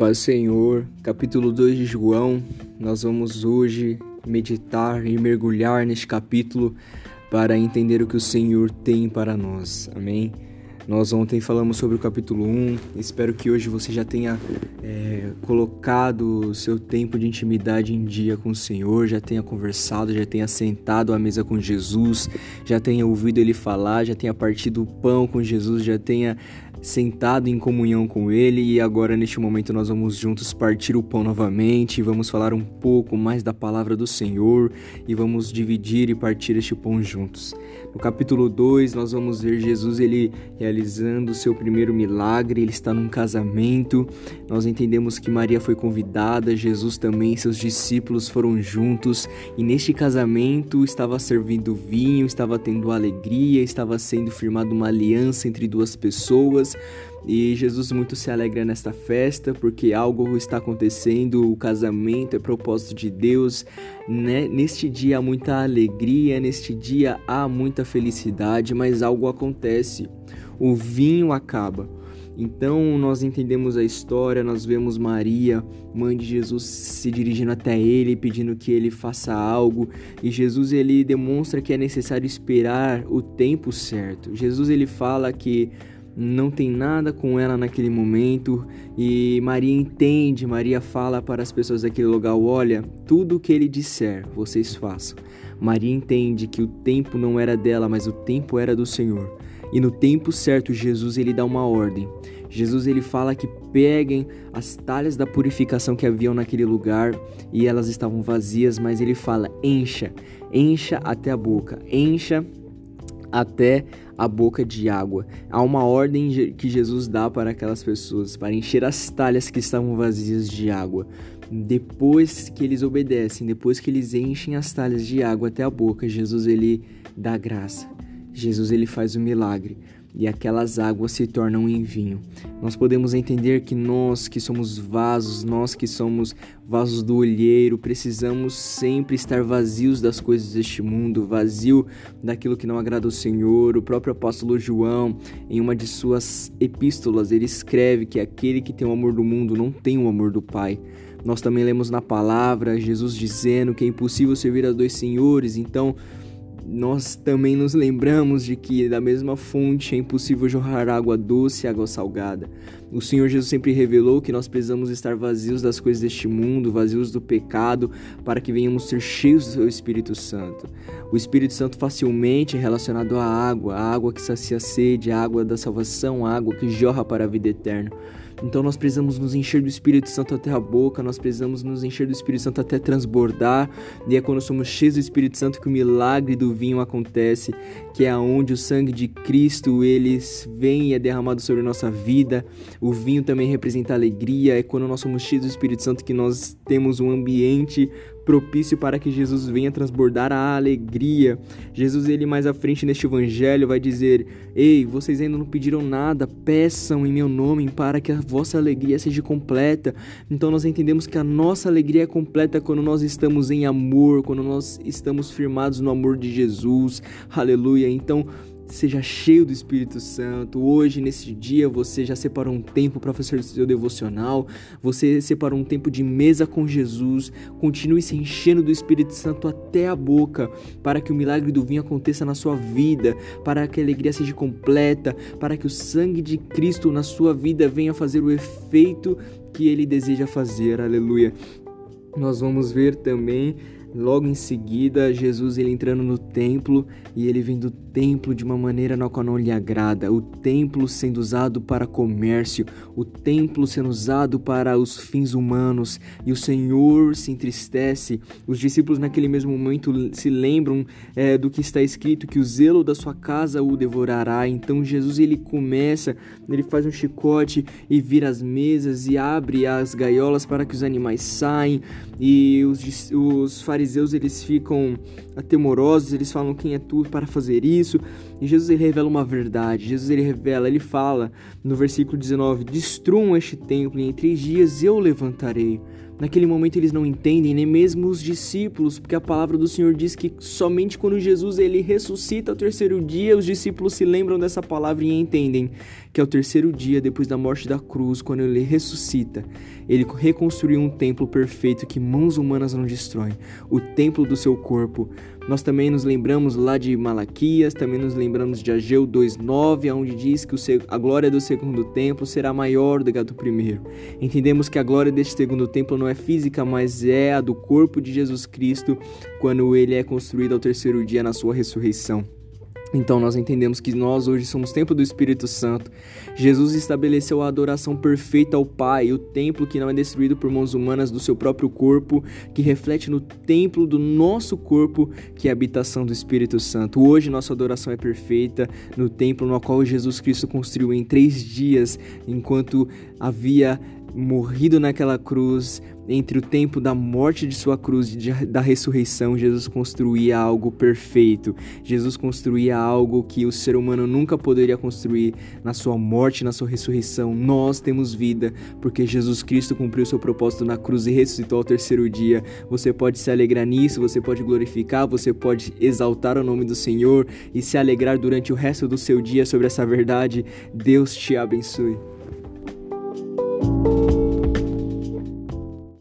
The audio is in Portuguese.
paz Senhor, capítulo 2 de João, nós vamos hoje meditar e mergulhar neste capítulo para entender o que o Senhor tem para nós, amém? Nós ontem falamos sobre o capítulo 1, espero que hoje você já tenha é, colocado o seu tempo de intimidade em dia com o Senhor, já tenha conversado, já tenha sentado à mesa com Jesus, já tenha ouvido Ele falar, já tenha partido o pão com Jesus, já tenha sentado em comunhão com Ele. E agora neste momento nós vamos juntos partir o pão novamente, vamos falar um pouco mais da palavra do Senhor e vamos dividir e partir este pão juntos. No capítulo 2 nós vamos ver Jesus ele realizando o seu primeiro milagre, ele está num casamento. Nós entendemos que Maria foi convidada, Jesus também, seus discípulos foram juntos. E neste casamento estava servindo vinho, estava tendo alegria, estava sendo firmada uma aliança entre duas pessoas e Jesus muito se alegra nesta festa porque algo está acontecendo, o casamento é propósito de Deus. Né? Neste dia há muita alegria, neste dia há muita felicidade, mas algo acontece. O vinho acaba. Então nós entendemos a história, nós vemos Maria, mãe de Jesus, se dirigindo até ele, pedindo que ele faça algo, e Jesus ele demonstra que é necessário esperar o tempo certo. Jesus ele fala que não tem nada com ela naquele momento e Maria entende, Maria fala para as pessoas daquele lugar: olha, tudo o que ele disser, vocês façam. Maria entende que o tempo não era dela, mas o tempo era do Senhor. E no tempo certo, Jesus ele dá uma ordem. Jesus ele fala que peguem as talhas da purificação que haviam naquele lugar e elas estavam vazias, mas ele fala: encha, encha até a boca, encha até a boca de água. Há uma ordem que Jesus dá para aquelas pessoas para encher as talhas que estavam vazias de água. Depois que eles obedecem, depois que eles enchem as talhas de água até a boca, Jesus ele dá graça. Jesus ele faz o milagre e aquelas águas se tornam em vinho. Nós podemos entender que nós que somos vasos, nós que somos vasos do olheiro, precisamos sempre estar vazios das coisas deste mundo, vazio daquilo que não agrada ao Senhor. O próprio apóstolo João, em uma de suas epístolas, ele escreve que aquele que tem o amor do mundo não tem o amor do Pai. Nós também lemos na palavra Jesus dizendo que é impossível servir a dois senhores, então nós também nos lembramos de que da mesma fonte é impossível jorrar água doce e água salgada. O Senhor Jesus sempre revelou que nós precisamos estar vazios das coisas deste mundo, vazios do pecado, para que venhamos ser cheios do seu Espírito Santo. O Espírito Santo facilmente é relacionado à água, a água que sacia a sede, a água da salvação, a água que jorra para a vida eterna. Então nós precisamos nos encher do Espírito Santo até a boca, nós precisamos nos encher do Espírito Santo até transbordar. E é quando somos cheios do Espírito Santo que o milagre do vinho acontece, que é aonde o sangue de Cristo ele vem e é derramado sobre a nossa vida. O vinho também representa alegria, é quando nós somos cheios do Espírito Santo que nós temos um ambiente propício para que Jesus venha transbordar a alegria. Jesus, ele mais à frente neste evangelho, vai dizer: Ei, vocês ainda não pediram nada, peçam em meu nome para que a vossa alegria seja completa. Então nós entendemos que a nossa alegria é completa quando nós estamos em amor, quando nós estamos firmados no amor de Jesus. Aleluia. Então, Seja cheio do Espírito Santo. Hoje, nesse dia, você já separou um tempo para fazer seu devocional. Você separou um tempo de mesa com Jesus. Continue se enchendo do Espírito Santo até a boca, para que o milagre do vinho aconteça na sua vida, para que a alegria seja completa, para que o sangue de Cristo na sua vida venha fazer o efeito que ele deseja fazer. Aleluia. Nós vamos ver também Logo em seguida, Jesus ele entrando no templo e ele vem do templo de uma maneira na qual não lhe agrada, o templo sendo usado para comércio, o templo sendo usado para os fins humanos, e o Senhor se entristece. Os discípulos naquele mesmo momento se lembram é, do que está escrito que o zelo da sua casa o devorará. Então Jesus ele começa, ele faz um chicote e vira as mesas e abre as gaiolas para que os animais saem e os, os fariseus fariseus eles ficam atemorosos, eles falam quem é tu para fazer isso. E Jesus ele revela uma verdade. Jesus ele revela, ele fala no versículo 19: "Destruam este templo e em três dias eu levantarei". Naquele momento eles não entendem, nem mesmo os discípulos, porque a palavra do Senhor diz que somente quando Jesus ele ressuscita ao terceiro dia, os discípulos se lembram dessa palavra e entendem que ao terceiro dia depois da morte da cruz, quando ele ressuscita, ele reconstruiu um templo perfeito que mãos humanas não destroem, o templo do seu corpo. Nós também nos lembramos lá de Malaquias, também nos lembramos de Ageu 2:9, onde diz que a glória do segundo templo será maior do que a do primeiro. Entendemos que a glória deste segundo templo não é física, mas é a do corpo de Jesus Cristo quando ele é construído ao terceiro dia na sua ressurreição. Então nós entendemos que nós hoje somos templo do Espírito Santo. Jesus estabeleceu a adoração perfeita ao Pai, o templo que não é destruído por mãos humanas do seu próprio corpo, que reflete no templo do nosso corpo, que é a habitação do Espírito Santo. Hoje nossa adoração é perfeita no templo no qual Jesus Cristo construiu em três dias, enquanto havia morrido naquela cruz, entre o tempo da morte de sua cruz e da ressurreição, Jesus construía algo perfeito. Jesus construía algo que o ser humano nunca poderia construir na sua morte, na sua ressurreição. Nós temos vida porque Jesus Cristo cumpriu seu propósito na cruz e ressuscitou ao terceiro dia. Você pode se alegrar nisso, você pode glorificar, você pode exaltar o nome do Senhor e se alegrar durante o resto do seu dia sobre essa verdade. Deus te abençoe.